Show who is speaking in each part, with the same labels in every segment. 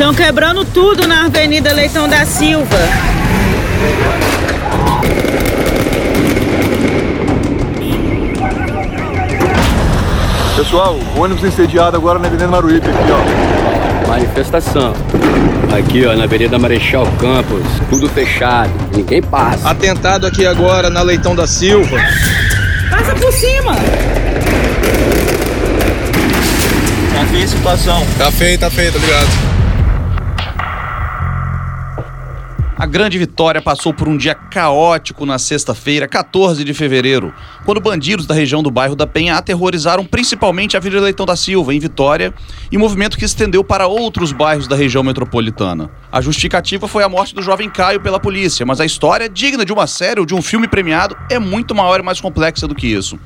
Speaker 1: Estão quebrando tudo na Avenida Leitão da Silva.
Speaker 2: Pessoal, ônibus incendiado agora na Avenida Maruípe, aqui, ó.
Speaker 3: Manifestação. Aqui, ó, na Avenida Marechal Campos, tudo fechado, ninguém passa.
Speaker 4: Atentado aqui agora na Leitão da Silva.
Speaker 1: Passa por cima!
Speaker 4: Tá feia a situação.
Speaker 2: Tá feio, tá feio, tá ligado?
Speaker 5: A Grande Vitória passou por um dia caótico na sexta-feira, 14 de fevereiro, quando bandidos da região do bairro da Penha aterrorizaram principalmente a Avenida Leitão da Silva, em Vitória, e movimento que estendeu para outros bairros da região metropolitana. A justificativa foi a morte do jovem Caio pela polícia, mas a história, digna de uma série ou de um filme premiado, é muito maior e mais complexa do que isso.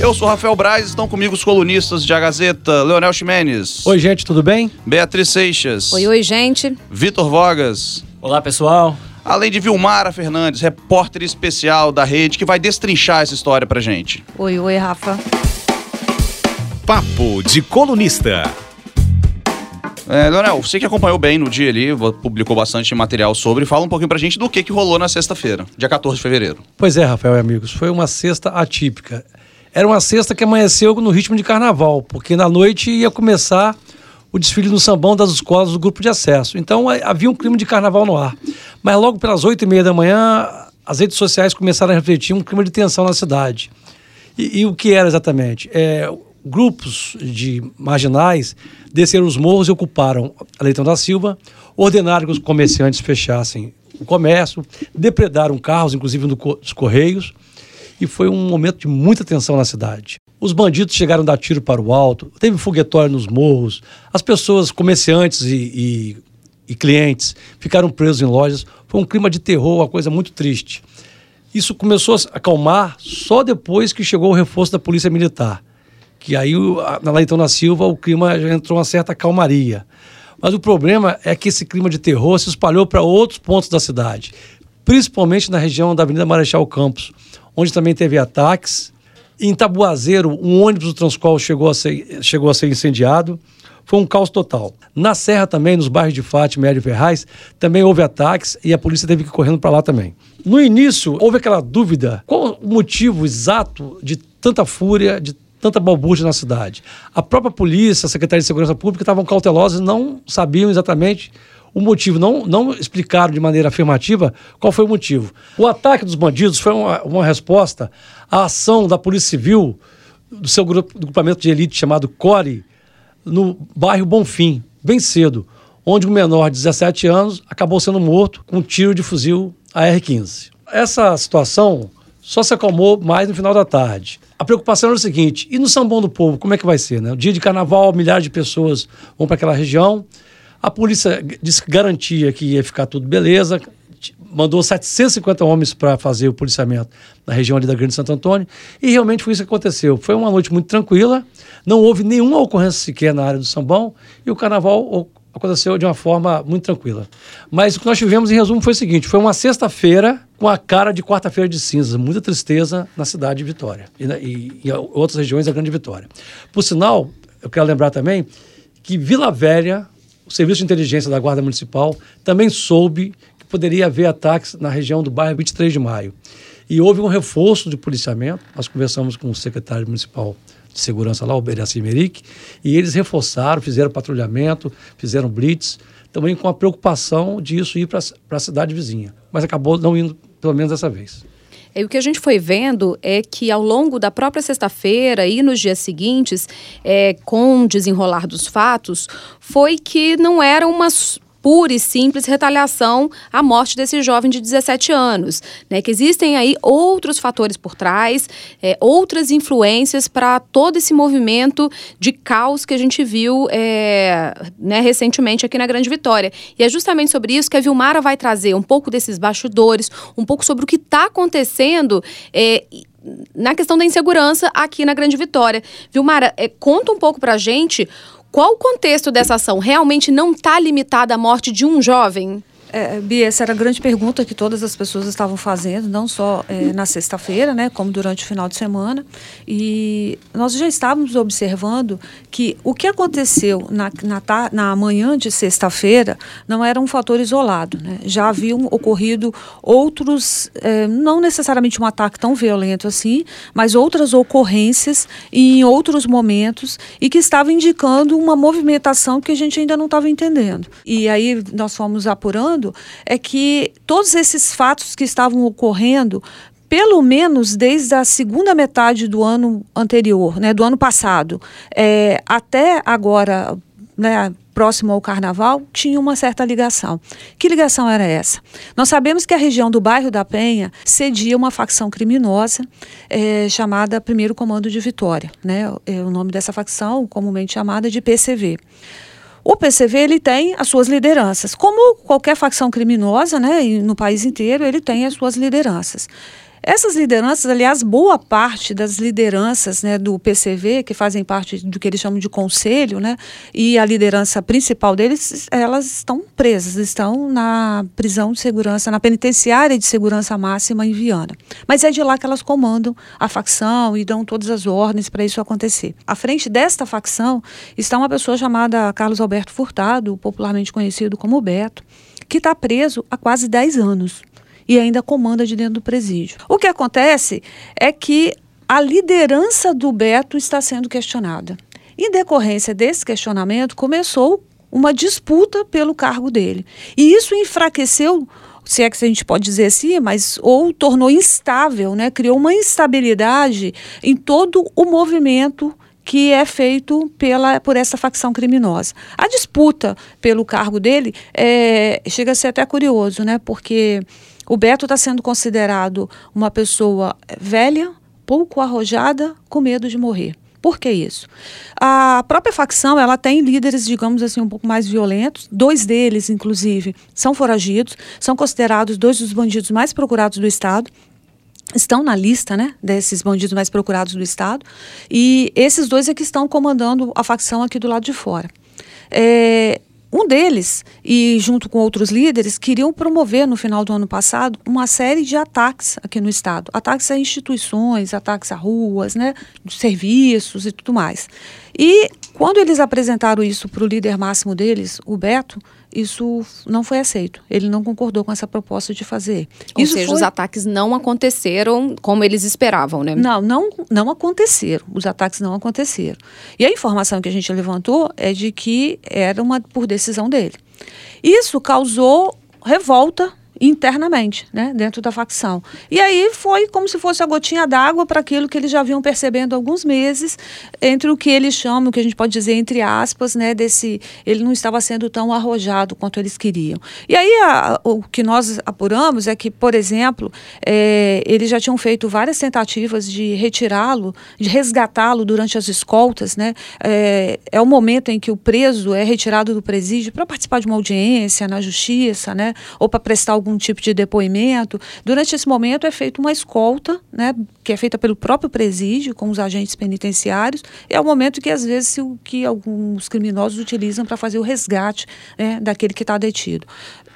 Speaker 5: Eu sou Rafael Braz, estão comigo os colunistas de A Gazeta, Leonel Ximenes.
Speaker 6: Oi, gente, tudo bem?
Speaker 5: Beatriz Seixas.
Speaker 7: Oi, oi, gente.
Speaker 5: Vitor Vogas.
Speaker 8: Olá, pessoal.
Speaker 5: Além de Vilmara Fernandes, repórter especial da rede, que vai destrinchar essa história pra gente.
Speaker 7: Oi, oi, Rafa.
Speaker 9: Papo de colunista.
Speaker 5: É, Leonel, você que acompanhou bem no dia ali, publicou bastante material sobre, fala um pouquinho pra gente do que, que rolou na sexta-feira, dia 14 de fevereiro.
Speaker 6: Pois é, Rafael e amigos, foi uma sexta atípica. Era uma sexta que amanheceu no ritmo de carnaval, porque na noite ia começar o desfile no sambão das escolas do grupo de acesso. Então havia um clima de carnaval no ar. Mas logo pelas oito e meia da manhã, as redes sociais começaram a refletir um clima de tensão na cidade. E, e o que era exatamente? É, grupos de marginais desceram os morros e ocuparam a Leitão da Silva, ordenaram que os comerciantes fechassem o comércio, depredaram carros, inclusive dos Correios, e foi um momento de muita tensão na cidade. Os bandidos chegaram a dar tiro para o alto, teve foguetório nos morros, as pessoas, comerciantes e, e, e clientes, ficaram presos em lojas. Foi um clima de terror, uma coisa muito triste. Isso começou a acalmar só depois que chegou o reforço da Polícia Militar. Que aí, na Leitão da Silva, o clima já entrou uma certa calmaria. Mas o problema é que esse clima de terror se espalhou para outros pontos da cidade, principalmente na região da Avenida Marechal Campos, onde também teve ataques. Em Tabuazeiro, um ônibus do Transcol chegou a ser, chegou a ser incendiado. Foi um caos total. Na Serra também, nos bairros de Fátima e Hélio Ferraz, também houve ataques e a polícia teve que ir correndo para lá também. No início, houve aquela dúvida: qual o motivo exato de tanta fúria, de tanta balbúrdia na cidade? A própria polícia, a Secretaria de Segurança Pública estavam cautelosos e não sabiam exatamente o motivo, não, não explicaram de maneira afirmativa qual foi o motivo. O ataque dos bandidos foi uma, uma resposta à ação da Polícia Civil, do seu grupo, do grupamento de elite chamado CORE, no bairro Bonfim, bem cedo, onde um menor de 17 anos acabou sendo morto com um tiro de fuzil AR-15. Essa situação só se acalmou mais no final da tarde. A preocupação era o seguinte: e no Sambão do Povo, como é que vai ser? Né? O dia de carnaval, milhares de pessoas vão para aquela região. A polícia disse que garantia que ia ficar tudo beleza, mandou 750 homens para fazer o policiamento na região ali da Grande Santo Antônio, e realmente foi isso que aconteceu. Foi uma noite muito tranquila, não houve nenhuma ocorrência sequer na área do Sambão, e o carnaval aconteceu de uma forma muito tranquila. Mas o que nós tivemos, em resumo, foi o seguinte: foi uma sexta-feira com a cara de quarta-feira de cinzas, muita tristeza na cidade de Vitória e, na, e, e outras regiões da Grande Vitória. Por sinal, eu quero lembrar também que Vila Velha o Serviço de Inteligência da Guarda Municipal também soube que poderia haver ataques na região do bairro 23 de Maio. E houve um reforço de policiamento. Nós conversamos com o secretário municipal de segurança lá, o Beraci Meric, e eles reforçaram, fizeram patrulhamento, fizeram blitz, também com a preocupação disso ir para a cidade vizinha. Mas acabou não indo, pelo menos dessa vez.
Speaker 7: E o que a gente foi vendo é que ao longo da própria sexta-feira e nos dias seguintes, é, com o desenrolar dos fatos, foi que não era uma pura e simples retaliação à morte desse jovem de 17 anos, né? Que existem aí outros fatores por trás, é, outras influências para todo esse movimento de caos que a gente viu é, né, recentemente aqui na Grande Vitória. E é justamente sobre isso que a Vilmara vai trazer um pouco desses bastidores, um pouco sobre o que está acontecendo. É, na questão da insegurança aqui na Grande Vitória. Vilmara, é, conta um pouco para a gente qual o contexto dessa ação? Realmente não está limitada à morte de um jovem?
Speaker 8: É, Bia, essa era a grande pergunta que todas as pessoas estavam fazendo, não só é, na sexta-feira, né, como durante o final de semana. E nós já estávamos observando que o que aconteceu na, na, na manhã de sexta-feira não era um fator isolado. Né? Já haviam ocorrido outros, é, não necessariamente um ataque tão violento assim, mas outras ocorrências em outros momentos e que estavam indicando uma movimentação que a gente ainda não estava entendendo. E aí nós fomos apurando é que todos esses fatos que estavam ocorrendo pelo menos desde a segunda metade do ano anterior, né, do ano passado, é, até agora, né, próximo ao carnaval, tinha uma certa ligação. Que ligação era essa? Nós sabemos que a região do bairro da Penha cedia uma facção criminosa é, chamada Primeiro Comando de Vitória. Né? É o nome dessa facção, comumente chamada de PCV. O PCV ele tem as suas lideranças. Como qualquer facção criminosa, né, no país inteiro, ele tem as suas lideranças. Essas lideranças, aliás, boa parte das lideranças né, do PCV, que fazem parte do que eles chamam de conselho, né, e a liderança principal deles, elas estão presas, estão na prisão de segurança, na penitenciária de segurança máxima em Viana. Mas é de lá que elas comandam a facção e dão todas as ordens para isso acontecer. À frente desta facção está uma pessoa chamada Carlos Alberto Furtado, popularmente conhecido como Beto, que está preso há quase 10 anos e ainda comanda de dentro do presídio. O que acontece é que a liderança do Beto está sendo questionada. Em decorrência desse questionamento, começou uma disputa pelo cargo dele. E isso enfraqueceu se é que a gente pode dizer assim, mas ou tornou instável, né? criou uma instabilidade em todo o movimento que é feito pela, por essa facção criminosa. A disputa pelo cargo dele é, chega a ser até curioso, né? porque o Beto está sendo considerado uma pessoa velha, pouco arrojada, com medo de morrer. Por que isso? A própria facção ela tem líderes, digamos assim, um pouco mais violentos. Dois deles, inclusive, são foragidos, são considerados dois dos bandidos mais procurados do Estado estão na lista né, desses bandidos mais procurados do Estado. E esses dois é que estão comandando a facção aqui do lado de fora. É, um deles, e junto com outros líderes, queriam promover no final do ano passado uma série de ataques aqui no estado. Ataques a instituições, ataques a ruas, né, serviços e tudo mais. E quando eles apresentaram isso para o líder máximo deles, o Beto, isso não foi aceito. Ele não concordou com essa proposta de fazer.
Speaker 7: Ou
Speaker 8: isso
Speaker 7: seja,
Speaker 8: foi...
Speaker 7: os ataques não aconteceram como eles esperavam, né?
Speaker 8: Não, não, não aconteceram. Os ataques não aconteceram. E a informação que a gente levantou é de que era uma por decisão dele. Isso causou revolta internamente, né, dentro da facção. E aí foi como se fosse a gotinha d'água para aquilo que eles já vinham percebendo há alguns meses, entre o que eles chamam, o que a gente pode dizer entre aspas, né, desse ele não estava sendo tão arrojado quanto eles queriam. E aí a, o que nós apuramos é que, por exemplo, é, eles já tinham feito várias tentativas de retirá-lo, de resgatá-lo durante as escoltas, né? É, é o momento em que o preso é retirado do presídio para participar de uma audiência na justiça, né, ou para prestar algum tipo de depoimento. Durante esse momento é feita uma escolta, né, que é feita pelo próprio presídio com os agentes penitenciários. É o momento que às vezes o que alguns criminosos utilizam para fazer o resgate né, daquele que está detido.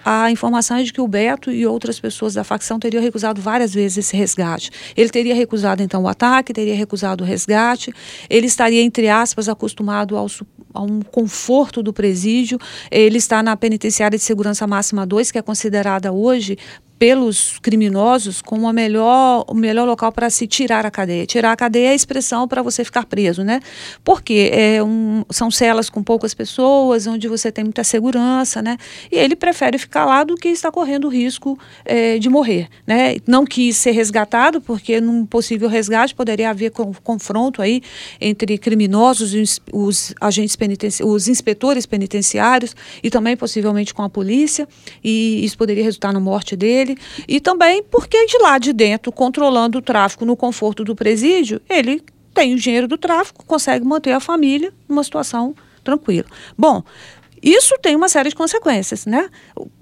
Speaker 8: A informação é de que o Beto e outras pessoas da facção teriam recusado várias vezes esse resgate. Ele teria recusado então o ataque, teria recusado o resgate. Ele estaria entre aspas acostumado ao a um conforto do presídio. Ele está na penitenciária de segurança máxima 2, que é considerada hoje pelos criminosos como a melhor, o melhor local para se tirar a cadeia. Tirar a cadeia é a expressão para você ficar preso, né? Porque é um, são celas com poucas pessoas, onde você tem muita segurança, né? E ele prefere ficar lá do que estar correndo o risco é, de morrer, né? Não quis ser resgatado, porque num possível resgate poderia haver com, confronto aí entre criminosos e os, os agentes penitenciários, os inspetores penitenciários e também possivelmente com a polícia, e isso poderia resultar na morte dele dele e também porque de lá de dentro, controlando o tráfico no conforto do presídio, ele tem o dinheiro do tráfico, consegue manter a família numa situação tranquila. Bom, isso tem uma série de consequências, né?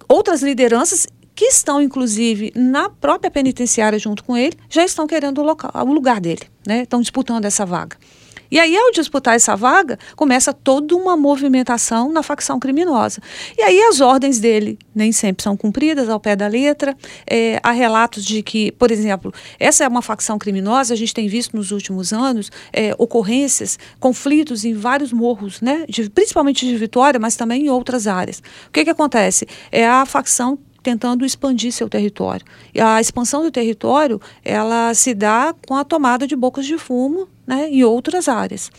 Speaker 8: Outras lideranças que estão, inclusive, na própria penitenciária junto com ele, já estão querendo o, local, o lugar dele, né? Estão disputando essa vaga. E aí, ao disputar essa vaga, começa toda uma movimentação na facção criminosa. E aí, as ordens dele nem sempre são cumpridas ao pé da letra. É, há relatos de que, por exemplo, essa é uma facção criminosa, a gente tem visto nos últimos anos é, ocorrências, conflitos em vários morros, né? De, principalmente de Vitória, mas também em outras áreas. O que, que acontece? É a facção tentando expandir seu território. E a expansão do território, ela se dá com a tomada de bocas de fumo né, em outras áreas.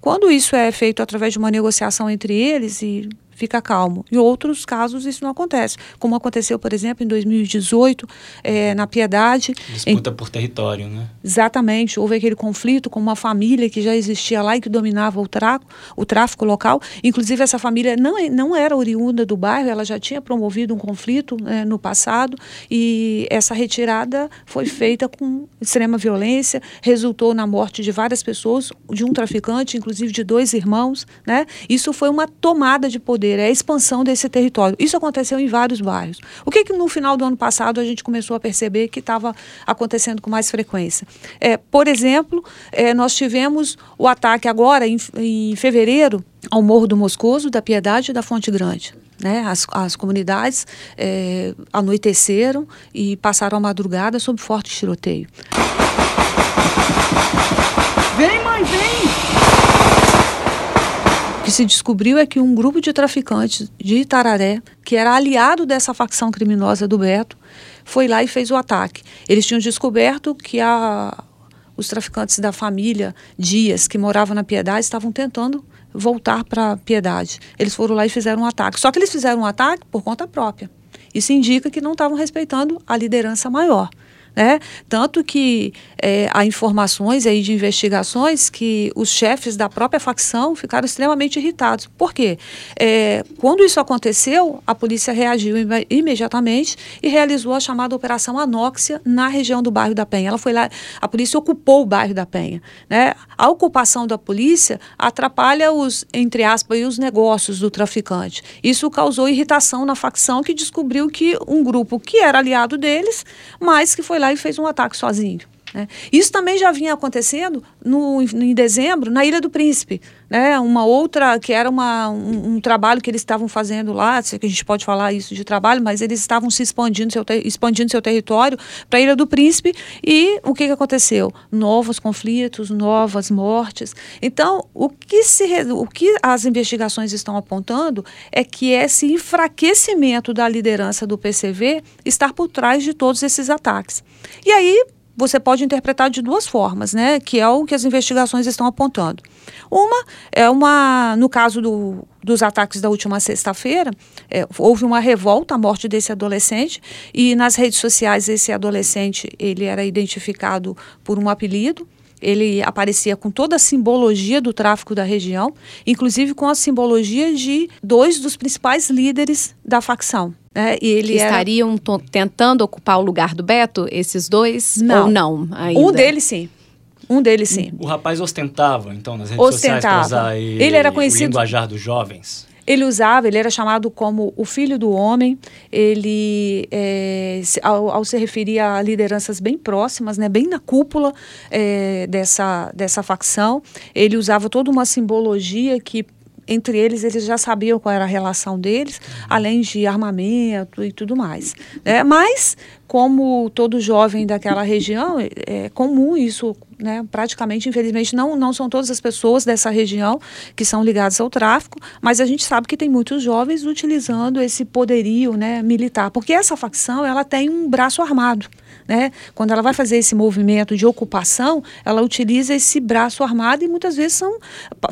Speaker 8: Quando isso é feito através de uma negociação entre eles e fica calmo. Em outros casos isso não acontece, como aconteceu, por exemplo, em 2018, é, na Piedade.
Speaker 9: Disputa em... por território, né?
Speaker 8: Exatamente. Houve aquele conflito com uma família que já existia lá e que dominava o, tra... o tráfico local. Inclusive, essa família não, é, não era oriunda do bairro, ela já tinha promovido um conflito né, no passado e essa retirada foi feita com extrema violência, resultou na morte de várias pessoas, de um traficante, inclusive de dois irmãos. Né? Isso foi uma tomada de poder é a expansão desse território. Isso aconteceu em vários bairros. O que, que no final do ano passado a gente começou a perceber que estava acontecendo com mais frequência? É, por exemplo, é, nós tivemos o ataque agora, em, em fevereiro, ao Morro do Moscoso, da Piedade e da Fonte Grande. Né? As, as comunidades é, anoiteceram e passaram a madrugada sob forte tiroteio.
Speaker 1: Vem, mãe, vem!
Speaker 8: que se descobriu é que um grupo de traficantes de Itararé, que era aliado dessa facção criminosa do Beto, foi lá e fez o ataque. Eles tinham descoberto que a, os traficantes da família Dias, que moravam na Piedade, estavam tentando voltar para Piedade. Eles foram lá e fizeram um ataque. Só que eles fizeram um ataque por conta própria. Isso indica que não estavam respeitando a liderança maior. Né? Tanto que é, há informações aí de investigações que os chefes da própria facção ficaram extremamente irritados. Por quê? É, quando isso aconteceu, a polícia reagiu im imediatamente e realizou a chamada Operação Anóxia na região do bairro da Penha. Ela foi lá, a polícia ocupou o bairro da Penha. Né? A ocupação da polícia atrapalha os, entre aspas, os negócios do traficante. Isso causou irritação na facção que descobriu que um grupo que era aliado deles, mas que foi lá lá e fez um ataque sozinho. Né? Isso também já vinha acontecendo no, em dezembro na Ilha do Príncipe. Né? Uma outra, que era uma, um, um trabalho que eles estavam fazendo lá, sei que a gente pode falar isso de trabalho, mas eles estavam se expandindo seu, expandindo seu território para a Ilha do Príncipe e o que, que aconteceu? Novos conflitos, novas mortes. Então, o que, se, o que as investigações estão apontando é que esse enfraquecimento da liderança do PCV está por trás de todos esses ataques. E aí, você pode interpretar de duas formas, né? Que é o que as investigações estão apontando. Uma é uma, no caso do, dos ataques da última sexta-feira, é, houve uma revolta à morte desse adolescente e nas redes sociais esse adolescente ele era identificado por um apelido. Ele aparecia com toda a simbologia do tráfico da região, inclusive com a simbologia de dois dos principais líderes da facção,
Speaker 7: né? E ele que era... estariam tentando ocupar o lugar do Beto, esses dois?
Speaker 8: Não.
Speaker 7: Ou não?
Speaker 8: Ainda? Um deles sim. Um deles sim.
Speaker 9: O, rapaz ostentava, então, nas redes ostentava. sociais para usar e,
Speaker 8: ele era conhecido... o
Speaker 9: linguajar dos jovens?
Speaker 8: Ele usava, ele era chamado como o filho do homem. Ele, é, ao, ao, se referir a lideranças bem próximas, né, bem na cúpula é, dessa, dessa facção, ele usava toda uma simbologia que entre eles eles já sabiam qual era a relação deles, além de armamento e tudo mais. Né? Mas, como todo jovem daquela região, é, é comum isso, né? praticamente, infelizmente, não, não são todas as pessoas dessa região que são ligadas ao tráfico, mas a gente sabe que tem muitos jovens utilizando esse poderio né, militar, porque essa facção ela tem um braço armado. Né? Quando ela vai fazer esse movimento de ocupação, ela utiliza esse braço armado e muitas vezes são,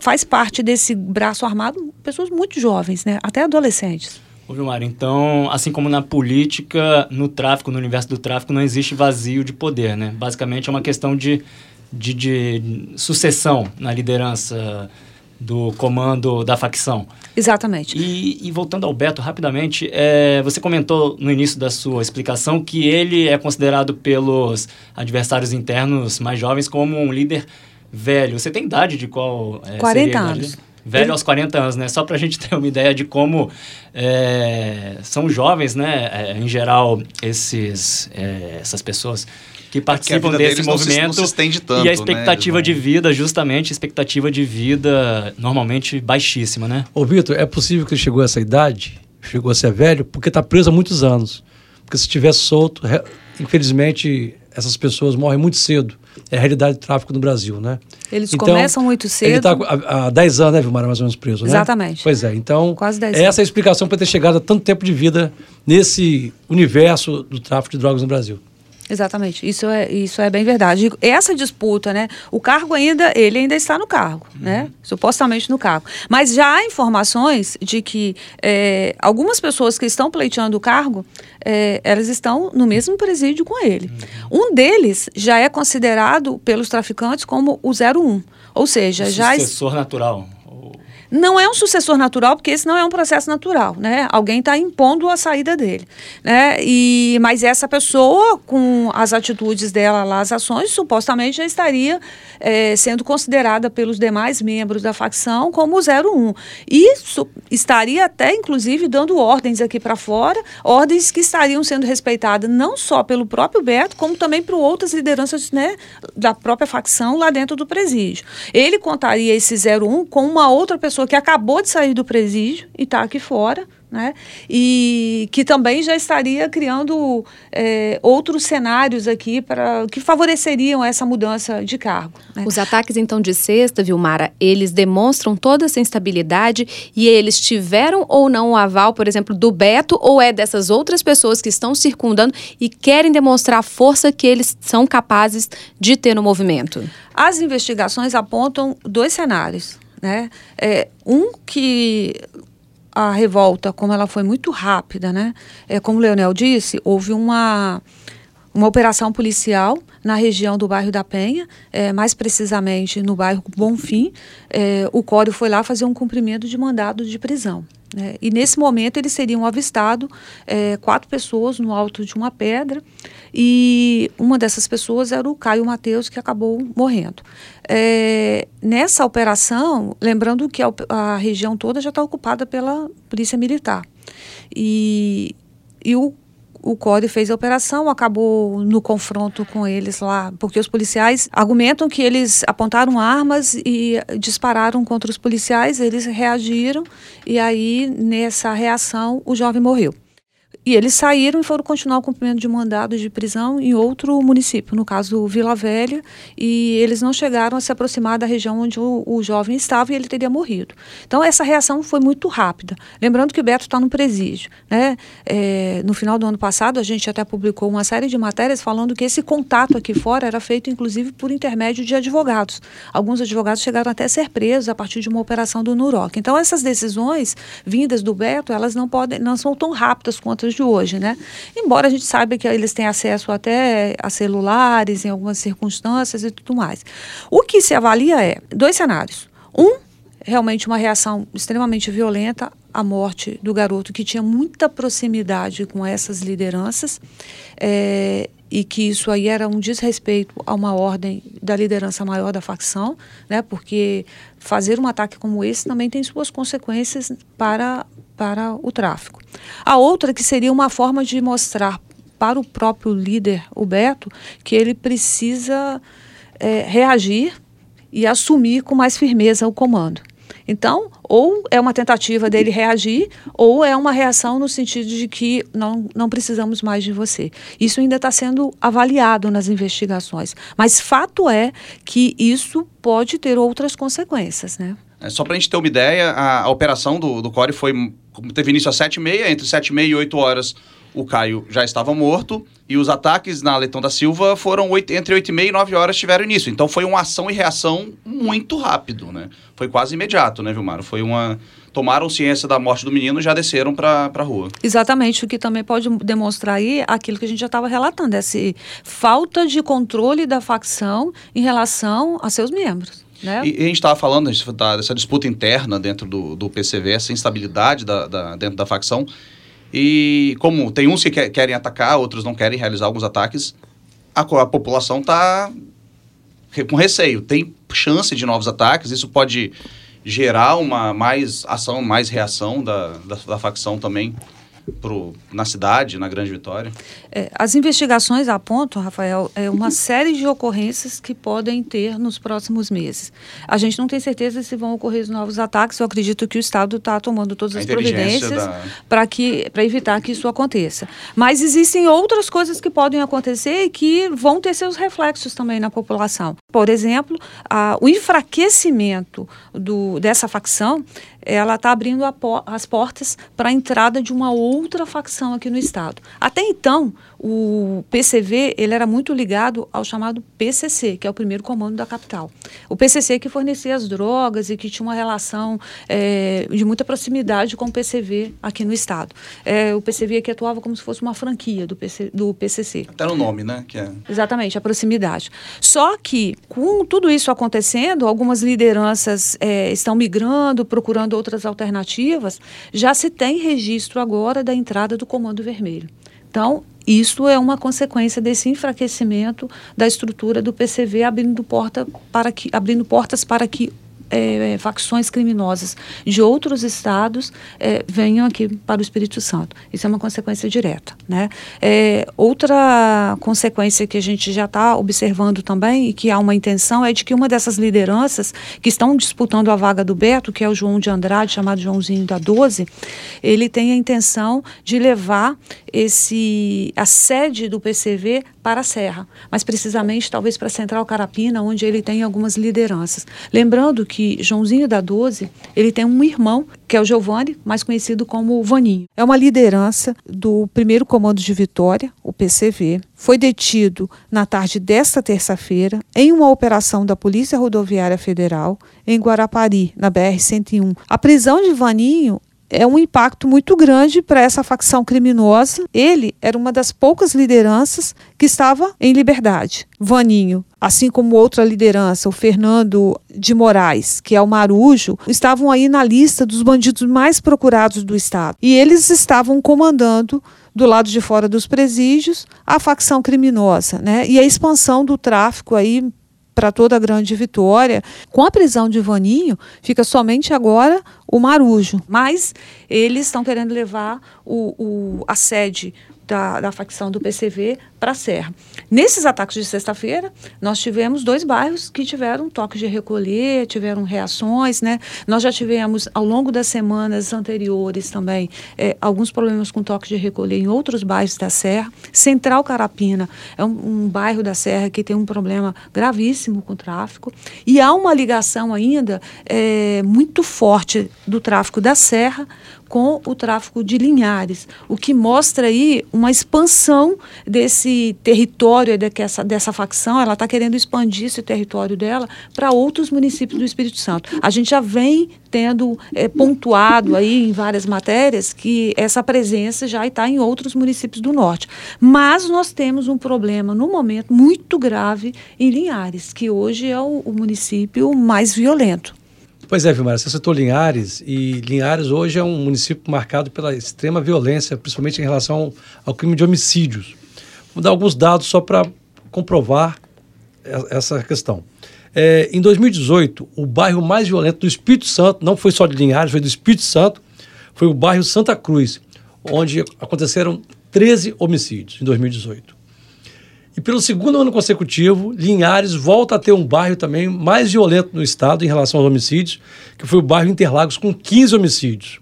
Speaker 8: faz parte desse braço armado pessoas muito jovens, né? até adolescentes.
Speaker 9: Ô, Vilmar, então, assim como na política, no tráfico, no universo do tráfico, não existe vazio de poder, né? Basicamente é uma questão de, de, de sucessão na liderança do comando da facção.
Speaker 8: Exatamente.
Speaker 9: E, e voltando ao Beto, rapidamente, é, você comentou no início da sua explicação que ele é considerado pelos adversários internos mais jovens como um líder velho. Você tem idade de qual?
Speaker 8: É, 40 anos.
Speaker 9: Velho aos 40 anos, né? Só para a gente ter uma ideia de como é, são jovens, né? É, em geral, esses, é, essas pessoas que participam
Speaker 5: vida
Speaker 9: desse
Speaker 5: deles não se- não
Speaker 9: movimento
Speaker 5: se estende tanto,
Speaker 9: e a
Speaker 5: né?
Speaker 9: expectativa
Speaker 5: Eles
Speaker 9: de vida, justamente, expectativa de vida normalmente baixíssima, né?
Speaker 6: Ô, Vitor, é possível que ele chegou a essa idade, chegou a ser velho, porque está preso há muitos anos. Porque se tivesse solto, infelizmente, essas pessoas morrem muito cedo. É a realidade do tráfico no Brasil, né?
Speaker 8: Eles começam muito cedo.
Speaker 6: Ele está há, há 10 anos, né, Vilmar, mais ou menos preso, né?
Speaker 8: Exatamente.
Speaker 6: Pois é, então,
Speaker 8: Quase 10
Speaker 6: essa é a explicação para ter chegado a tanto tempo de vida nesse universo do tráfico de drogas no Brasil.
Speaker 8: Exatamente, isso é, isso é bem verdade. Essa disputa, né? O cargo ainda, ele ainda está no cargo, né? Supostamente no cargo. Mas já há informações de que eh, algumas pessoas que estão pleiteando o cargo, eh, elas estão no mesmo presídio com ele. Um deles já é considerado pelos traficantes como o 01. Ou seja, já es-
Speaker 9: Sucessor natural.
Speaker 8: Não é um sucessor natural, porque esse não é um processo natural, né? Alguém está impondo a saída dele, né? E, mas essa pessoa, com as atitudes dela lá, as ações, supostamente já estaria eh, sendo considerada pelos demais membros da facção como o 01. E estaria até, inclusive, dando ordens aqui para fora, ordens que estariam sendo respeitadas não só pelo próprio Beto, como também por outras lideranças né, da própria facção lá dentro do presídio. Ele contaria esse 01 com uma outra pessoa que acabou de sair do presídio e está aqui fora, né? E que também já estaria criando eh, outros cenários aqui para que favoreceriam essa mudança de cargo. né?
Speaker 7: Os ataques, então, de sexta, Vilmara, eles demonstram toda essa instabilidade e eles tiveram ou não o aval, por exemplo, do Beto ou é dessas outras pessoas que estão circundando e querem demonstrar a força que eles são capazes de ter no movimento?
Speaker 8: As investigações apontam dois cenários. Né? É, um que a revolta, como ela foi muito rápida, né? É, como o Leonel disse, houve uma, uma operação policial na região do bairro da Penha, é, mais precisamente no bairro Bonfim. É, o Cório foi lá fazer um cumprimento de mandado de prisão. né? E nesse momento eles seriam avistados é, quatro pessoas no alto de uma pedra e uma dessas pessoas era o Caio Mateus que acabou morrendo. É, nessa operação, lembrando que a, a região toda já está ocupada pela polícia militar e, e o o CODE fez a operação, acabou no confronto com eles lá, porque os policiais argumentam que eles apontaram armas e dispararam contra os policiais, eles reagiram e aí nessa reação o jovem morreu. E eles saíram e foram continuar o cumprimento de mandado de prisão em outro município, no caso Vila Velha, e eles não chegaram a se aproximar da região onde o, o jovem estava e ele teria morrido. Então essa reação foi muito rápida. Lembrando que o Beto está no presídio. Né? É, no final do ano passado, a gente até publicou uma série de matérias falando que esse contato aqui fora era feito inclusive por intermédio de advogados. Alguns advogados chegaram até a ser presos a partir de uma operação do NUROC. Então essas decisões vindas do Beto, elas não podem, não são tão rápidas quanto de hoje, né? Embora a gente saiba que eles têm acesso até a celulares em algumas circunstâncias e tudo mais. O que se avalia é dois cenários. Um, realmente uma reação extremamente violenta à morte do garoto que tinha muita proximidade com essas lideranças é, e que isso aí era um desrespeito a uma ordem da liderança maior da facção, né? Porque fazer um ataque como esse também tem suas consequências para para o tráfico. A outra que seria uma forma de mostrar para o próprio líder, o Beto, que ele precisa é, reagir e assumir com mais firmeza o comando. Então, ou é uma tentativa dele reagir, ou é uma reação no sentido de que não, não precisamos mais de você. Isso ainda está sendo avaliado nas investigações. Mas fato é que isso pode ter outras consequências, né?
Speaker 5: É, só pra gente ter uma ideia, a, a operação do, do Core foi, teve início às 7h30, entre 7h30 e 8 horas o Caio já estava morto e os ataques na Leitão da Silva foram oito, entre 8h30 e 9 horas tiveram início. Então foi uma ação e reação muito rápido, né? Foi quase imediato, né, Vilmar? Foi uma... Tomaram ciência da morte do menino e já desceram pra, pra rua.
Speaker 8: Exatamente, o que também pode demonstrar aí aquilo que a gente já estava relatando, essa falta de controle da facção em relação a seus membros. Né?
Speaker 5: E, e a gente estava falando da- dessa disputa interna dentro do, do PCV, essa instabilidade da, da- dentro da facção. E como tem uns que quer- querem atacar, outros não querem realizar alguns ataques, a, a população está com receio. Tem chance de novos ataques, isso pode gerar uma mais ação, mais reação da, da, da facção também pro, na cidade, na Grande Vitória?
Speaker 8: É, as investigações apontam, Rafael, é uma série de ocorrências que podem ter nos próximos meses. A gente não tem certeza se vão ocorrer novos ataques. Eu acredito que o Estado está tomando todas as providências
Speaker 5: da-
Speaker 8: para que para evitar que isso aconteça. Mas existem outras coisas que podem acontecer e que vão ter seus reflexos também na população. Por exemplo, a- o enfraquecimento do, dessa facção, ela está abrindo a po- as portas para a entrada de uma outra facção aqui no estado. Até então, o PCV ele era muito ligado ao chamado PCC, que é o primeiro comando da capital. O PCC que fornecia as drogas e que tinha uma relação eh, de muita proximidade com o PCV aqui no estado. Eh, o PCV aqui atuava como se fosse uma franquia do, PC, do PCC.
Speaker 5: Até no nome, né? Que é...
Speaker 8: Exatamente, a proximidade. Só que, com tudo isso acontecendo, algumas lideranças eh, estão migrando, procurando outras alternativas. Já se tem registro agora da entrada do Comando Vermelho. Então, isso é uma consequência desse enfraquecimento da estrutura do PCV, abrindo, porta para que, abrindo portas para que eh, facções criminosas de outros estados eh, venham aqui para o Espírito Santo. Isso é uma consequência direta. Né? Eh, outra consequência que a gente já está observando também e que há uma intenção é de que uma dessas lideranças que estão disputando a vaga do Beto, que é o João de Andrade, chamado Joãozinho da 12, ele tem a intenção de levar esse a sede do PCV para a Serra, mas precisamente talvez para a Central Carapina, onde ele tem algumas lideranças. Lembrando que Joãozinho da 12, ele tem um irmão, que é o Giovanni, mais conhecido como Vaninho. É uma liderança do primeiro comando de Vitória, o PCV. Foi detido na tarde desta terça-feira em uma operação da Polícia Rodoviária Federal em Guarapari, na BR-101. A prisão de Vaninho é um impacto muito grande para essa facção criminosa. Ele era uma das poucas lideranças que estava em liberdade. Vaninho, assim como outra liderança, o Fernando de Moraes, que é o Marujo, estavam aí na lista dos bandidos mais procurados do estado. E eles estavam comandando do lado de fora dos presídios a facção criminosa, né? E a expansão do tráfico aí para toda a grande vitória. Com a prisão de Vaninho, fica somente agora o Marujo. Mas eles estão querendo levar o, o, a sede da, da facção do PCV para a Serra. Nesses ataques de sexta-feira, nós tivemos dois bairros que tiveram toque de recolher, tiveram reações, né? Nós já tivemos, ao longo das semanas anteriores também, eh, alguns problemas com toque de recolher em outros bairros da Serra. Central Carapina é um, um bairro da Serra que tem um problema gravíssimo com o tráfico. E há uma ligação ainda eh, muito forte do tráfico da Serra com o tráfico de Linhares, o que mostra aí uma expansão desse território dessa, facção, ela está querendo expandir esse território dela para outros municípios do Espírito Santo. A gente já vem tendo é, pontuado aí em várias matérias que essa presença já está em outros municípios do norte. Mas nós temos um problema, no momento, muito grave em Linhares, que hoje é o, o município mais violento.
Speaker 6: Pois é, Vilmar, você citou Linhares, e Linhares hoje é um município marcado pela extrema violência, principalmente em relação ao crime de homicídios. Vou dar alguns dados só para comprovar essa questão. É, em 2018, o bairro mais violento do Espírito Santo, não foi só de Linhares, foi do Espírito Santo, foi o bairro Santa Cruz, onde aconteceram 13 homicídios em 2018. E pelo segundo ano consecutivo, Linhares volta a ter um bairro também mais violento no estado em relação aos homicídios, que foi o bairro Interlagos, com 15 homicídios.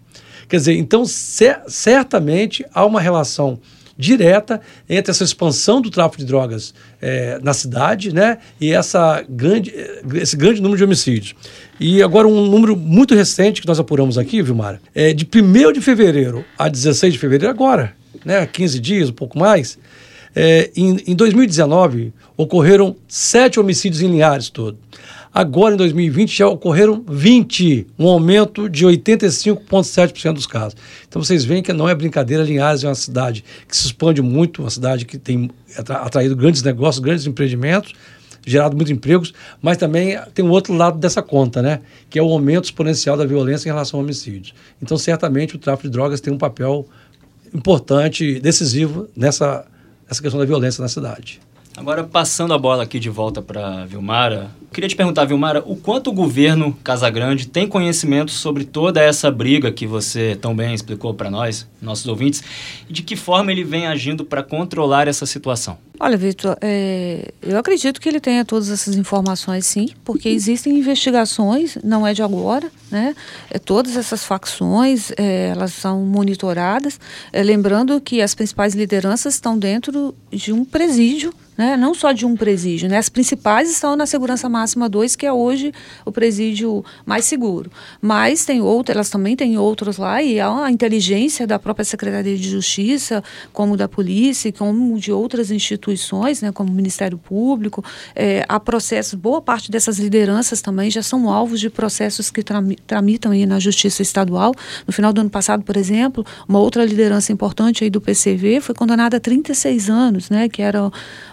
Speaker 6: Quer dizer, então cer certamente há uma relação direta entre essa expansão do tráfico de drogas é, na cidade né, e essa grande, esse grande número de homicídios. E agora um número muito recente que nós apuramos aqui, Vilmar, é de 1 de fevereiro a 16 de fevereiro, agora, né, 15 dias, um pouco mais, é, em, em, 2019, ocorreram sete homicídios em Linhares todo. Agora, em 2020, já ocorreram 20, um aumento de 85,7% dos casos. Então, vocês veem que não é brincadeira. Linhares é uma cidade que se expande muito, uma cidade que tem atraído grandes negócios, grandes empreendimentos, gerado muitos empregos, mas também tem um outro lado dessa conta, né? Que é o aumento exponencial da violência em relação ao homicídio. Então, certamente, o tráfico de drogas tem um papel importante, decisivo nessa essa questão da violência na cidade.
Speaker 9: Agora, passando a bola aqui de volta para Vilmara, queria te perguntar, Vilmara, o quanto o governo Casagrande tem conhecimento sobre toda essa briga que você tão bem explicou para nós, nossos ouvintes, e de que forma ele vem agindo para controlar essa situação?
Speaker 8: Olha, Vitor, é, eu acredito que ele tenha todas essas informações, sim, porque existem investigações, não é de agora, né? É, todas essas facções, é, elas são monitoradas. É, lembrando que as principais lideranças estão dentro de um presídio né? não só de um presídio. Né? As principais estão na Segurança Máxima 2, que é hoje o presídio mais seguro. Mas tem outras, elas também têm outros lá, e há a inteligência da própria Secretaria de Justiça, como da polícia, como de outras instituições, né? como o Ministério Público. É, há processos, boa parte dessas lideranças também já são alvos de processos que tramitam aí na Justiça Estadual. No final do ano passado, por exemplo, uma outra liderança importante aí do PCV foi condenada a 36 anos, né? que era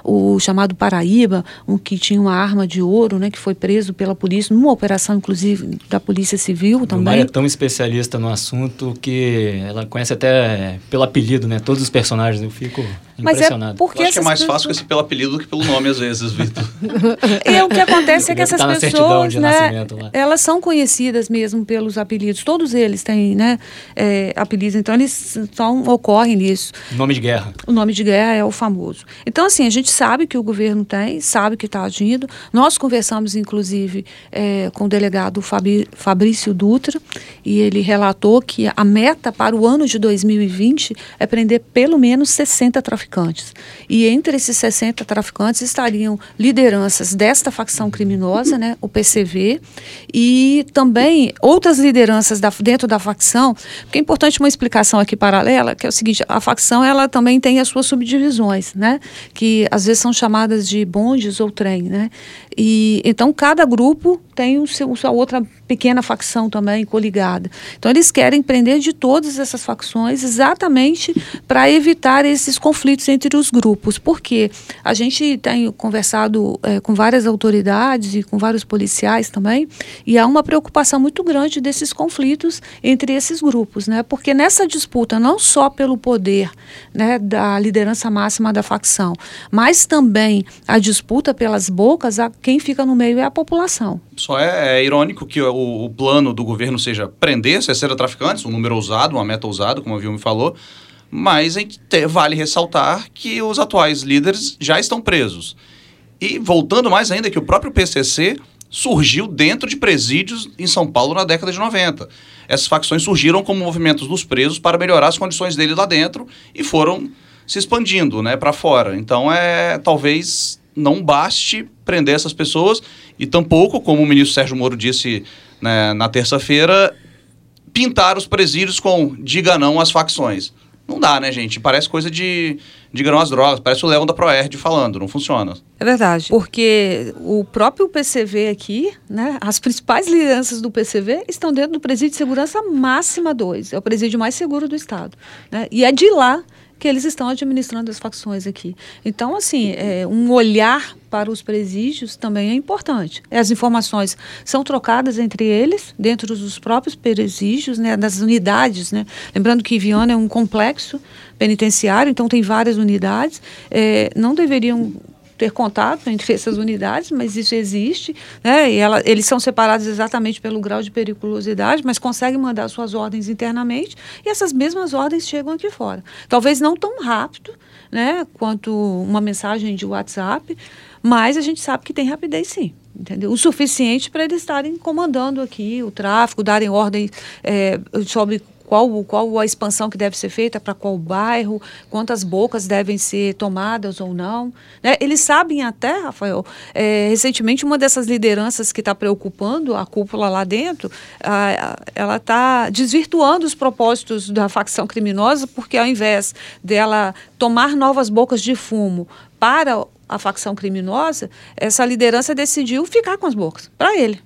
Speaker 8: o chamado Paraíba, um que tinha uma arma de ouro, né, que foi preso pela polícia, numa operação, inclusive, da Polícia Civil também.
Speaker 9: Ela é tão especialista no assunto que ela conhece até pelo apelido, né? Todos os personagens, eu fico
Speaker 8: Mas. É porque
Speaker 5: Eu acho que é mais
Speaker 8: pessoas...
Speaker 5: fácil esse pelo apelido do que pelo nome, às vezes, Vitor.
Speaker 8: E o que acontece é que essas
Speaker 9: certidão
Speaker 8: pessoas, né, elas são conhecidas mesmo pelos apelidos. Todos eles têm, né, é, apelidos. Então eles são, ocorrem nisso.
Speaker 9: Nome de guerra.
Speaker 8: O nome de guerra é o famoso. Então, assim, a gente sabe que o governo tem, sabe que está agindo. Nós conversamos, inclusive, é, com o delegado Fabi, Fabrício Dutra, e ele relatou que a meta para o ano de 2020 é prender pelo menos 60 traficantes. E entre esses 60 traficantes estariam lideranças desta facção criminosa, né, o PCV, e também outras lideranças da, dentro da facção, porque é importante uma explicação aqui paralela, que é o seguinte, a facção ela também tem as suas subdivisões, né, que às vezes são chamadas de bondes ou trem, né, e então cada grupo tem o seu, sua outra pequena facção também coligada. Então eles querem prender de todas essas facções exatamente para evitar esses conflitos entre os grupos, porque a gente tem conversado é, com várias autoridades e com vários policiais também, e há uma preocupação muito grande desses conflitos entre esses grupos, né? Porque nessa disputa não só pelo poder, né, da liderança máxima da facção, mas também a disputa pelas bocas, a, quem fica no meio é a população.
Speaker 5: Só é, é irônico que o, o, plano do governo seja prender 60 traficantes, um número ousado, uma meta ousada, como a Vilma falou, mas te, vale ressaltar que os atuais líderes já estão presos. E voltando mais ainda, que o próprio PCC surgiu dentro de presídios em São Paulo na década de 90. Essas facções surgiram como movimentos dos presos para melhorar as condições deles lá dentro e foram se expandindo né, para fora. Então, é talvez não baste prender essas pessoas e tampouco, como o ministro Sérgio Moro disse né, na terça-feira, pintar os presídios com diga não às facções. Não dá, né, gente? Parece coisa de diga não às drogas, parece o Leão da Proerd falando, não funciona.
Speaker 8: É verdade, porque o próprio PCV aqui, né, as principais lideranças do PCV estão dentro do presídio de segurança máxima 2, é o presídio mais seguro do estado, né? E é de lá que eles estão administrando as facções aqui. Então, assim, é, um olhar para os presídios também é importante. As informações são trocadas entre eles, dentro dos próprios presídios, né, das unidades. Né? Lembrando que Viana é um complexo penitenciário, então tem várias unidades. É, não deveriam ter contato entre essas unidades, mas isso existe, né? E ela, eles são separados exatamente pelo grau de periculosidade, mas conseguem mandar suas ordens internamente e essas mesmas ordens chegam aqui fora. Talvez não tão rápido, né, quanto uma mensagem de WhatsApp, mas a gente sabe que tem rapidez sim. Entendeu? O suficiente para eles estarem comandando aqui o tráfico, darem ordem é, sobre qual, qual a expansão que deve ser feita para qual bairro, quantas bocas devem ser tomadas ou não. Né? Eles sabem até, Rafael, é, recentemente uma dessas lideranças que está preocupando a cúpula lá dentro, a, a, ela está desvirtuando os propósitos da facção criminosa, porque ao invés dela tomar novas bocas de fumo para a facção criminosa, essa liderança decidiu ficar com as bocas, para ele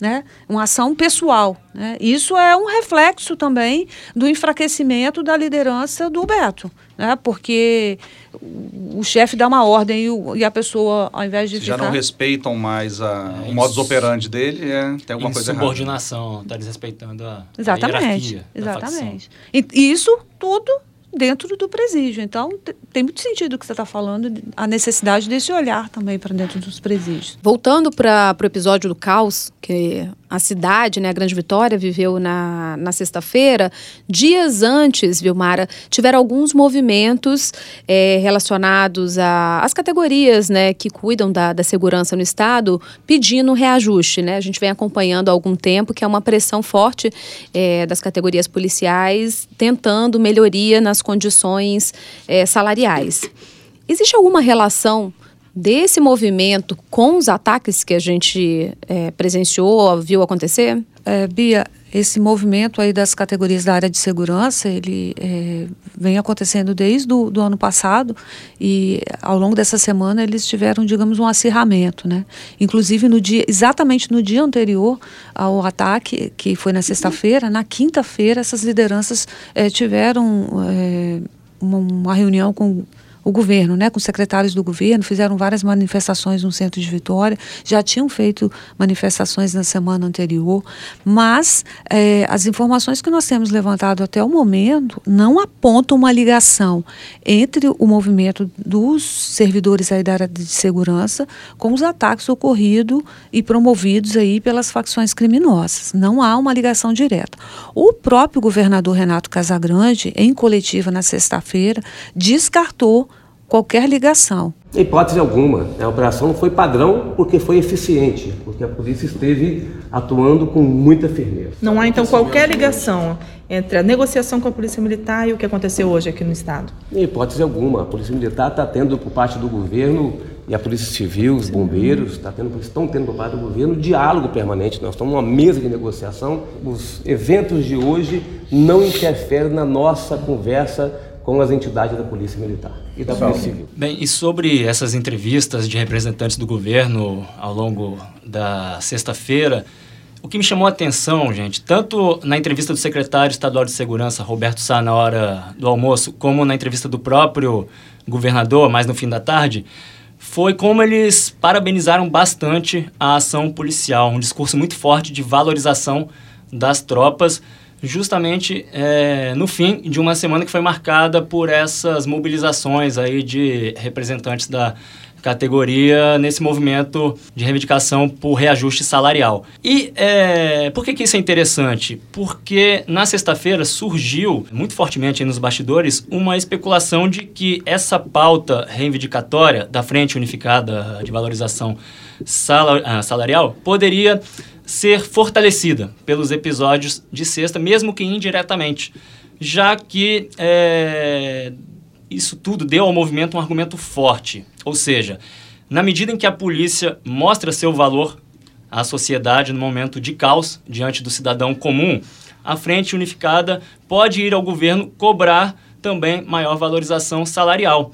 Speaker 8: né? uma ação pessoal. Né? Isso é um reflexo também do enfraquecimento da liderança do Beto, né? porque o, chefe dá uma ordem e, o, e, a pessoa, ao invés de
Speaker 5: Se
Speaker 8: ficar...
Speaker 5: já não respeitam mais a, é, o modus operandi dele, é, tem alguma coisa errada.
Speaker 9: Subordinação, está desrespeitando a,
Speaker 8: exatamente,
Speaker 9: a hierarquia
Speaker 8: Exatamente. E isso tudo dentro do presídio. Então, tem muito sentido o que você está falando, a necessidade desse olhar também para dentro dos presídios.
Speaker 7: Voltando para o episódio do caos, que a cidade, né, a Grande Vitória, viveu na, na sexta-feira, dias antes, Vilmara, tiveram alguns movimentos é, relacionados às categorias né, que cuidam da, da segurança no Estado, pedindo reajuste. Né? A gente vem acompanhando há algum tempo que é uma pressão forte é, das categorias policiais tentando melhoria nas condições é, salariais. Existe alguma relação desse movimento com os ataques que a gente é, presenciou, viu acontecer?
Speaker 8: É, Bia, esse movimento aí das categorias da área de segurança, ele é, vem acontecendo desde o do ano passado e ao longo dessa semana eles tiveram, digamos, um acirramento, né? Inclusive no dia, exatamente no dia anterior ao ataque, que foi na sexta-feira, na quinta-feira essas lideranças é, tiveram é, uma, uma reunião com o governo, né, com secretários do governo, fizeram várias manifestações no centro de Vitória, já tinham feito manifestações na semana anterior, mas é, as informações que nós temos levantado até o momento não apontam uma ligação entre o movimento dos servidores aí da área de segurança com os ataques ocorridos e promovidos aí pelas facções criminosas. Não há uma ligação direta. O próprio governador Renato Casagrande, em coletiva na sexta-feira, descartou qualquer ligação.
Speaker 10: Em hipótese alguma. A operação não foi padrão porque foi eficiente, porque a polícia esteve atuando com muita firmeza.
Speaker 11: Não há então qualquer ligação entre a negociação com a Polícia Militar e o que aconteceu hoje aqui no Estado?
Speaker 10: Em hipótese alguma. A Polícia Militar está tendo por parte do governo e a Polícia Civil, os bombeiros, tá tendo, estão tendo por parte do governo diálogo permanente. Nós estamos numa mesa de negociação. Os eventos de hoje não interferem na nossa conversa com as entidades da Polícia Militar e da Polícia Civil.
Speaker 9: Bem, e sobre essas entrevistas de representantes do governo ao longo da sexta-feira, o que me chamou a atenção, gente, tanto na entrevista do secretário estadual de Segurança, Roberto Sá, na hora do almoço, como na entrevista do próprio governador, mais no fim da tarde, foi como eles parabenizaram bastante a ação policial, um discurso muito forte de valorização das tropas, justamente é, no fim de uma semana que foi marcada por essas mobilizações aí de representantes da categoria nesse movimento de reivindicação por reajuste salarial. E é, por que, que isso é interessante? Porque na sexta-feira surgiu, muito fortemente nos bastidores, uma especulação de que essa pauta reivindicatória da Frente Unificada de Valorização ah, Salarial poderia ser fortalecida pelos episódios de sexta, mesmo que indiretamente, já que é, isso tudo deu ao movimento um argumento forte. Ou seja, na medida em que a polícia mostra seu valor à sociedade no momento de caos diante do cidadão comum, a Frente Unificada pode ir ao governo cobrar também maior valorização salarial.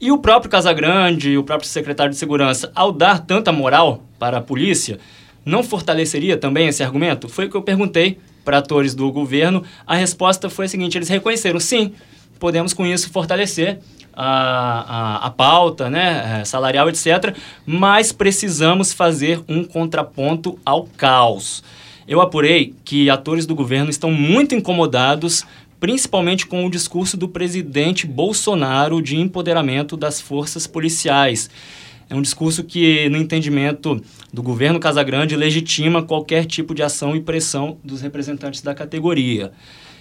Speaker 9: E o próprio Casagrande, o próprio secretário de Segurança, ao dar tanta moral para a polícia, não fortaleceria também esse argumento? Foi o que eu perguntei para atores do governo. A resposta foi a seguinte: eles reconheceram, sim, podemos com isso fortalecer a, a, a pauta né, é, salarial, etc., mas precisamos fazer um contraponto ao caos. Eu apurei que atores do governo estão muito incomodados principalmente com o discurso do presidente Bolsonaro de empoderamento das forças policiais. É um discurso que, no entendimento do governo Casagrande, legitima qualquer tipo de ação e pressão dos representantes da categoria.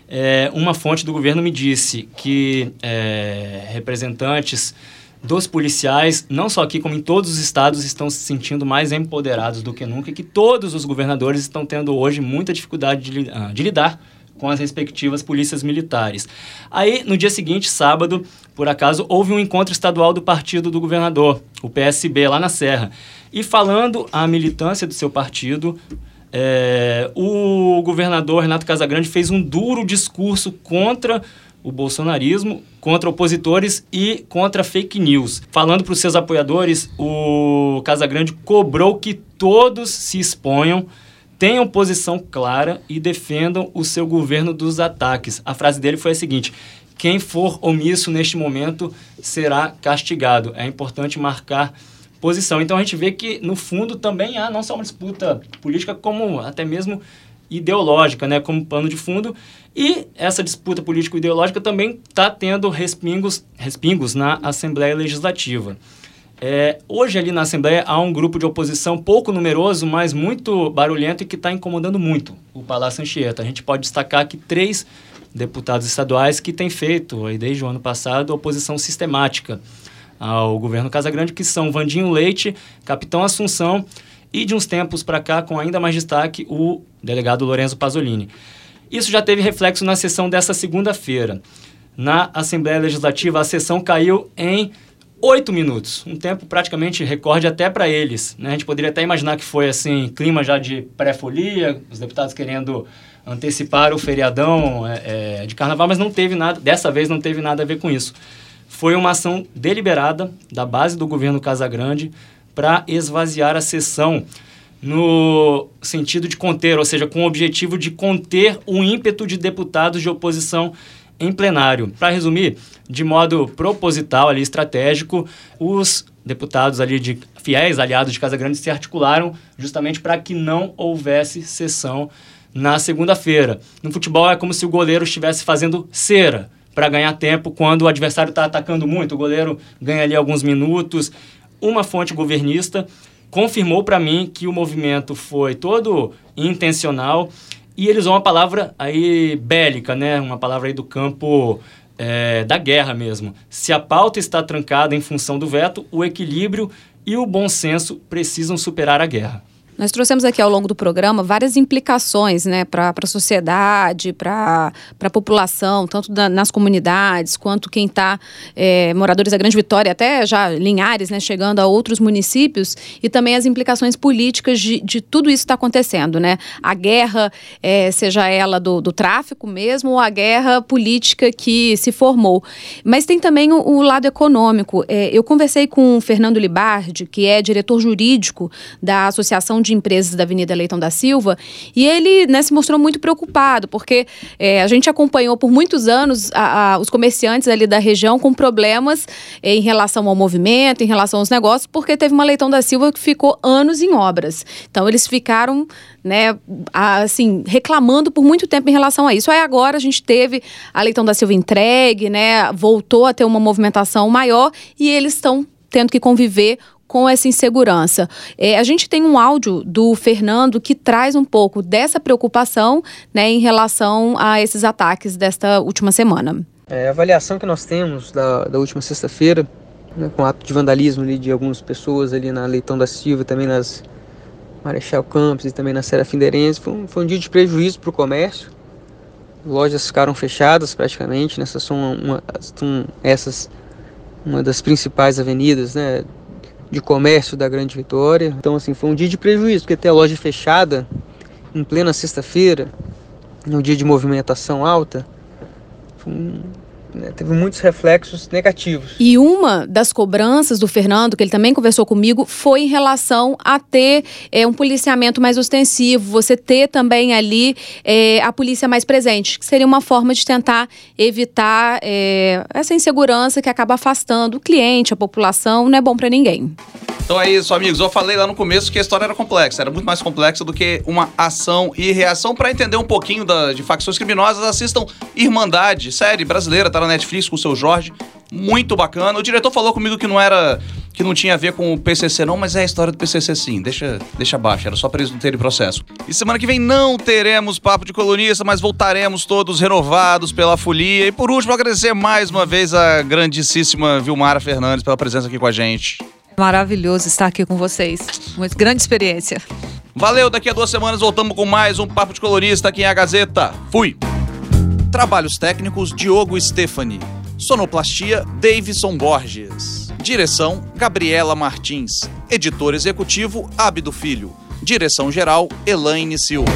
Speaker 9: É, uma fonte do governo me disse que é, representantes dos policiais, não só aqui, como em todos os estados, estão se sentindo mais empoderados do que nunca e que todos os governadores estão tendo hoje muita dificuldade de, ah, de lidar com as respectivas polícias militares. Aí, no dia seguinte, sábado, por acaso, houve um encontro estadual do partido do governador, o PSB, lá na Serra. E falando à militância do seu partido, é, o governador Renato Casagrande fez um duro discurso contra o bolsonarismo, contra opositores e contra fake news. Falando para os seus apoiadores, o Casagrande cobrou que todos se exponham, tenham posição clara e defendam o seu governo dos ataques. A frase dele foi a seguinte: quem for omisso neste momento será castigado. É importante marcar posição. Então a gente vê que, no fundo, também há não só uma disputa política, como até mesmo ideológica, né, como pano de fundo. E essa disputa político-ideológica também está tendo respingos, respingos na Assembleia Legislativa. É, hoje ali na Assembleia há um grupo de oposição pouco numeroso, mas muito barulhento e que está incomodando muito o Palácio Anchieta. A gente pode destacar que três deputados estaduais que têm feito, aí desde o ano passado, oposição sistemática ao governo Casagrande, que são Vandinho Leite, Capitão Assunção e, de uns tempos para cá, com ainda mais destaque, o delegado Lorenzo Pasolini. Isso já teve reflexo na sessão dessa segunda-feira. Na Assembleia Legislativa, a sessão caiu em oito minutos, um tempo praticamente recorde até para eles. Né? A gente poderia até imaginar que foi assim, clima já de pré-folia, os deputados querendo antecipar o feriadão é, é, de carnaval, mas não teve nada, dessa vez não teve nada a ver com isso. Foi uma ação deliberada da base do governo Casagrande para esvaziar a sessão no sentido de conter, ou seja, com o objetivo de conter o ímpeto de deputados de oposição em plenário. Para resumir, de modo proposital ali estratégico, os deputados ali de fiéis aliados de Casa Grande se articularam justamente para que não houvesse sessão na segunda-feira. No futebol é como se o goleiro estivesse fazendo cera para ganhar tempo quando o adversário está atacando muito. O goleiro ganha ali alguns minutos. Uma fonte governista confirmou para mim que o movimento foi todo intencional e eles usam uma palavra aí bélica, né? Uma palavra aí do campo é, da guerra mesmo. Se a pauta está trancada em função do veto, o equilíbrio e o bom senso precisam superar a guerra.
Speaker 7: Nós trouxemos aqui ao longo do programa várias implicações né, para a sociedade, para a população, tanto da, nas comunidades quanto quem está, é, moradores da Grande Vitória, até já Linhares, né, chegando a outros municípios, e também as implicações políticas de, de tudo isso está acontecendo. Né? A guerra, é, seja ela do, do tráfico mesmo, ou a guerra política que se formou. Mas tem também o, o lado econômico. É, eu conversei com o Fernando Libardi, que é diretor jurídico da Associação de Empresas da Avenida Leitão da Silva, e ele né, se mostrou muito preocupado, porque é, a gente acompanhou por muitos anos a, a, os comerciantes ali da região com problemas é, em relação ao movimento, em relação aos negócios, porque teve uma Leitão da Silva que ficou anos em obras. Então, eles ficaram né, assim, reclamando por muito tempo em relação a isso. Aí agora a gente teve a Leitão da Silva entregue, né, voltou a ter uma movimentação maior e eles estão tendo que conviver com essa insegurança. É, a gente tem um áudio do Fernando que traz um pouco dessa preocupação né, em relação a esses ataques desta última semana.
Speaker 12: É, a avaliação que nós temos da, da última sexta-feira, né, com ato de vandalismo ali de algumas pessoas ali na Leitão da Silva, também nas Marechal Campos e também na Serafim Derense, foi, um, foi um dia de prejuízo para o comércio. Lojas ficaram fechadas praticamente, nessas são, uma, são essas uma das principais avenidas, né, de comércio da Grande Vitória. Então, assim, foi um dia de prejuízo, porque ter a loja fechada em plena sexta-feira, no dia de movimentação alta, um, né, teve muitos reflexos negativos.
Speaker 7: E uma das cobranças do Fernando, que ele também conversou comigo, foi em relação a ter é, um policiamento mais ostensivo, você ter também ali é, a polícia mais presente, que seria uma forma de tentar evitar é, essa insegurança que acaba afastando o cliente, a população, não é bom para ninguém.
Speaker 5: Então é isso, amigos. Eu falei lá no começo que a história era complexa, era muito mais complexa do que uma ação e reação. Para entender um pouquinho da, de facções criminosas, assistam Irmandade, série brasileira, tá na Netflix com o seu Jorge. Muito bacana. O diretor falou comigo que não era. que não tinha a ver com o PCC, não, mas é a história do PCC sim. Deixa, deixa abaixo, era só para eles não terem processo. E semana que vem não teremos papo de colunista, mas voltaremos todos renovados pela folia. E por último, agradecer mais uma vez a grandíssima Vilmara Fernandes pela presença aqui com a gente.
Speaker 8: Maravilhoso estar aqui com vocês. Uma grande experiência.
Speaker 5: Valeu, daqui a duas semanas voltamos com mais um Papo de Colorista aqui em A Gazeta. Fui! Trabalhos técnicos Diogo Stefani. Sonoplastia Davidson Borges. Direção Gabriela Martins. Editor executivo Abdo Filho. Direção geral Elaine Silva.